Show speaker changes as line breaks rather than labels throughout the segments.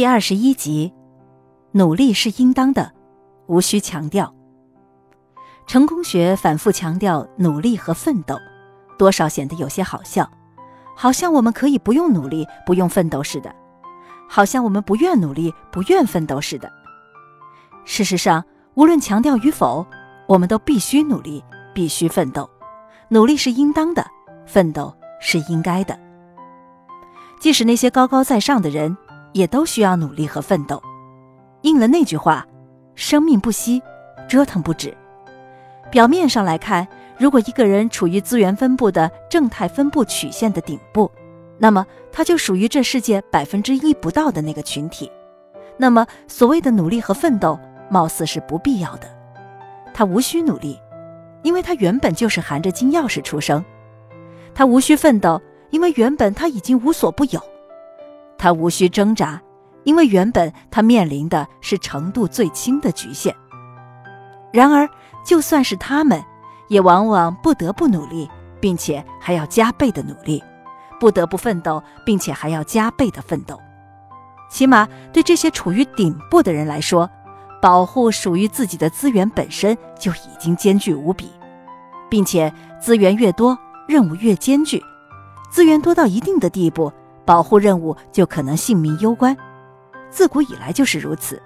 第二十一集，努力是应当的，无需强调。成功学反复强调努力和奋斗，多少显得有些好笑，好像我们可以不用努力、不用奋斗似的，好像我们不愿努力、不愿奋斗似的。事实上，无论强调与否，我们都必须努力，必须奋斗。努力是应当的，奋斗是应该的。即使那些高高在上的人，也都需要努力和奋斗。应了那句话：“生命不息，折腾不止。”表面上来看，如果一个人处于资源分布的正态分布曲线的顶部，那么他就属于这世界百分之一不到的那个群体。那么所谓的努力和奋斗，貌似是不必要的。他无需努力，因为他原本就是含着金钥匙出生；他无需奋斗。因为原本他已经无所不有，他无需挣扎，因为原本他面临的是程度最轻的局限。然而，就算是他们，也往往不得不努力，并且还要加倍的努力，不得不奋斗，并且还要加倍的奋斗。起码对这些处于顶部的人来说，保护属于自己的资源本身就已经艰巨无比，并且资源越多，任务越艰巨。资源多到一定的地步，保护任务就可能性命攸关，自古以来就是如此。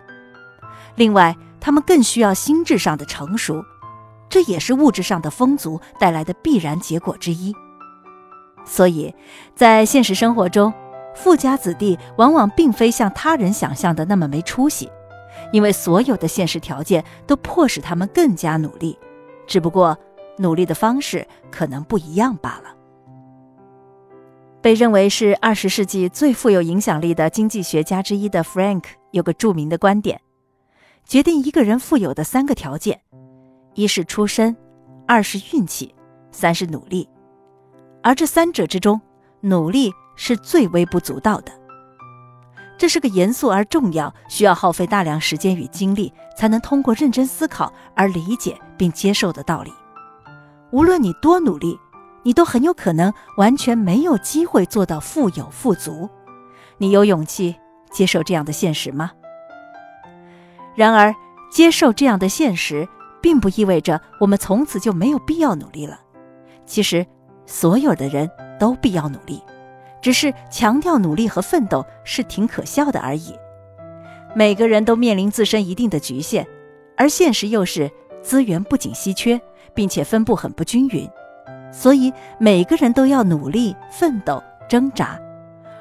另外，他们更需要心智上的成熟，这也是物质上的丰足带来的必然结果之一。所以，在现实生活中，富家子弟往往并非像他人想象的那么没出息，因为所有的现实条件都迫使他们更加努力，只不过努力的方式可能不一样罢了。被认为是二十世纪最富有影响力的经济学家之一的 Frank 有个著名的观点：决定一个人富有的三个条件，一是出身，二是运气，三是努力。而这三者之中，努力是最微不足道的。这是个严肃而重要、需要耗费大量时间与精力才能通过认真思考而理解并接受的道理。无论你多努力。你都很有可能完全没有机会做到富有富足，你有勇气接受这样的现实吗？然而，接受这样的现实，并不意味着我们从此就没有必要努力了。其实，所有的人都必要努力，只是强调努力和奋斗是挺可笑的而已。每个人都面临自身一定的局限，而现实又是资源不仅稀缺，并且分布很不均匀。所以每个人都要努力奋斗挣扎，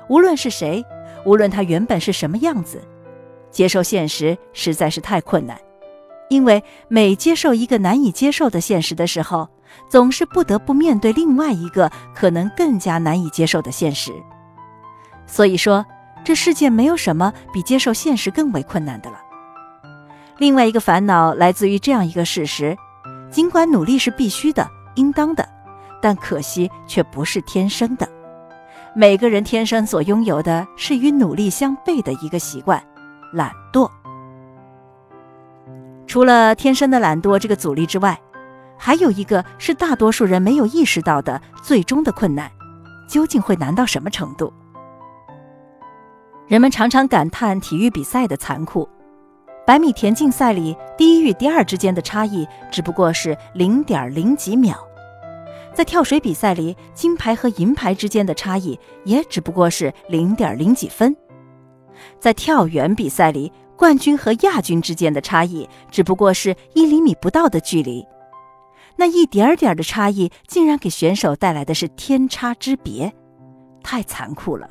无论是谁，无论他原本是什么样子，接受现实实在是太困难，因为每接受一个难以接受的现实的时候，总是不得不面对另外一个可能更加难以接受的现实。所以说，这世界没有什么比接受现实更为困难的了。另外一个烦恼来自于这样一个事实：尽管努力是必须的、应当的。但可惜却不是天生的，每个人天生所拥有的是与努力相悖的一个习惯——懒惰。除了天生的懒惰这个阻力之外，还有一个是大多数人没有意识到的最终的困难，究竟会难到什么程度？人们常常感叹体育比赛的残酷，百米田径赛里第一与第二之间的差异只不过是零点零几秒。在跳水比赛里，金牌和银牌之间的差异也只不过是零点零几分；在跳远比赛里，冠军和亚军之间的差异只不过是一厘米不到的距离。那一点点的差异，竟然给选手带来的是天差之别，太残酷了。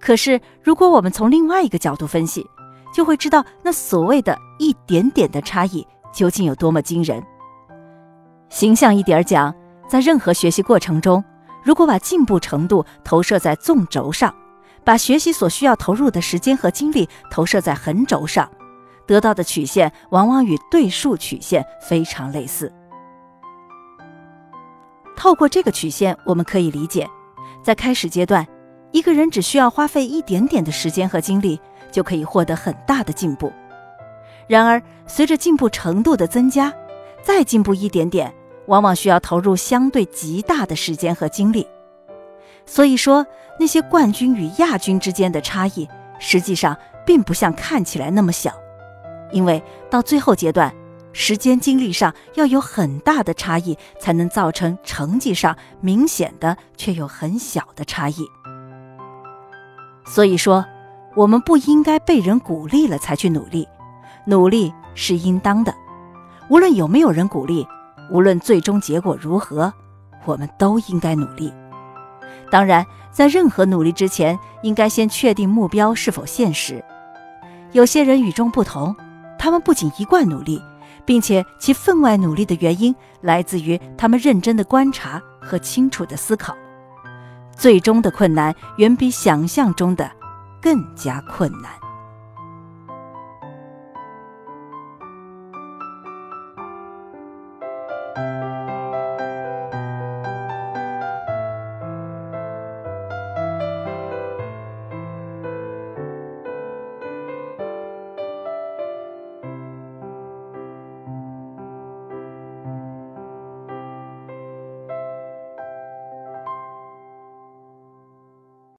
可是，如果我们从另外一个角度分析，就会知道那所谓的一点点的差异究竟有多么惊人。形象一点讲，在任何学习过程中，如果把进步程度投射在纵轴上，把学习所需要投入的时间和精力投射在横轴上，得到的曲线往往与对数曲线非常类似。透过这个曲线，我们可以理解，在开始阶段，一个人只需要花费一点点的时间和精力，就可以获得很大的进步。然而，随着进步程度的增加，再进步一点点。往往需要投入相对极大的时间和精力，所以说那些冠军与亚军之间的差异，实际上并不像看起来那么小，因为到最后阶段，时间精力上要有很大的差异，才能造成成绩上明显的却又很小的差异。所以说，我们不应该被人鼓励了才去努力，努力是应当的。无论有没有人鼓励，无论最终结果如何，我们都应该努力。当然，在任何努力之前，应该先确定目标是否现实。有些人与众不同，他们不仅一贯努力，并且其分外努力的原因来自于他们认真的观察和清楚的思考。最终的困难远比想象中的更加困难。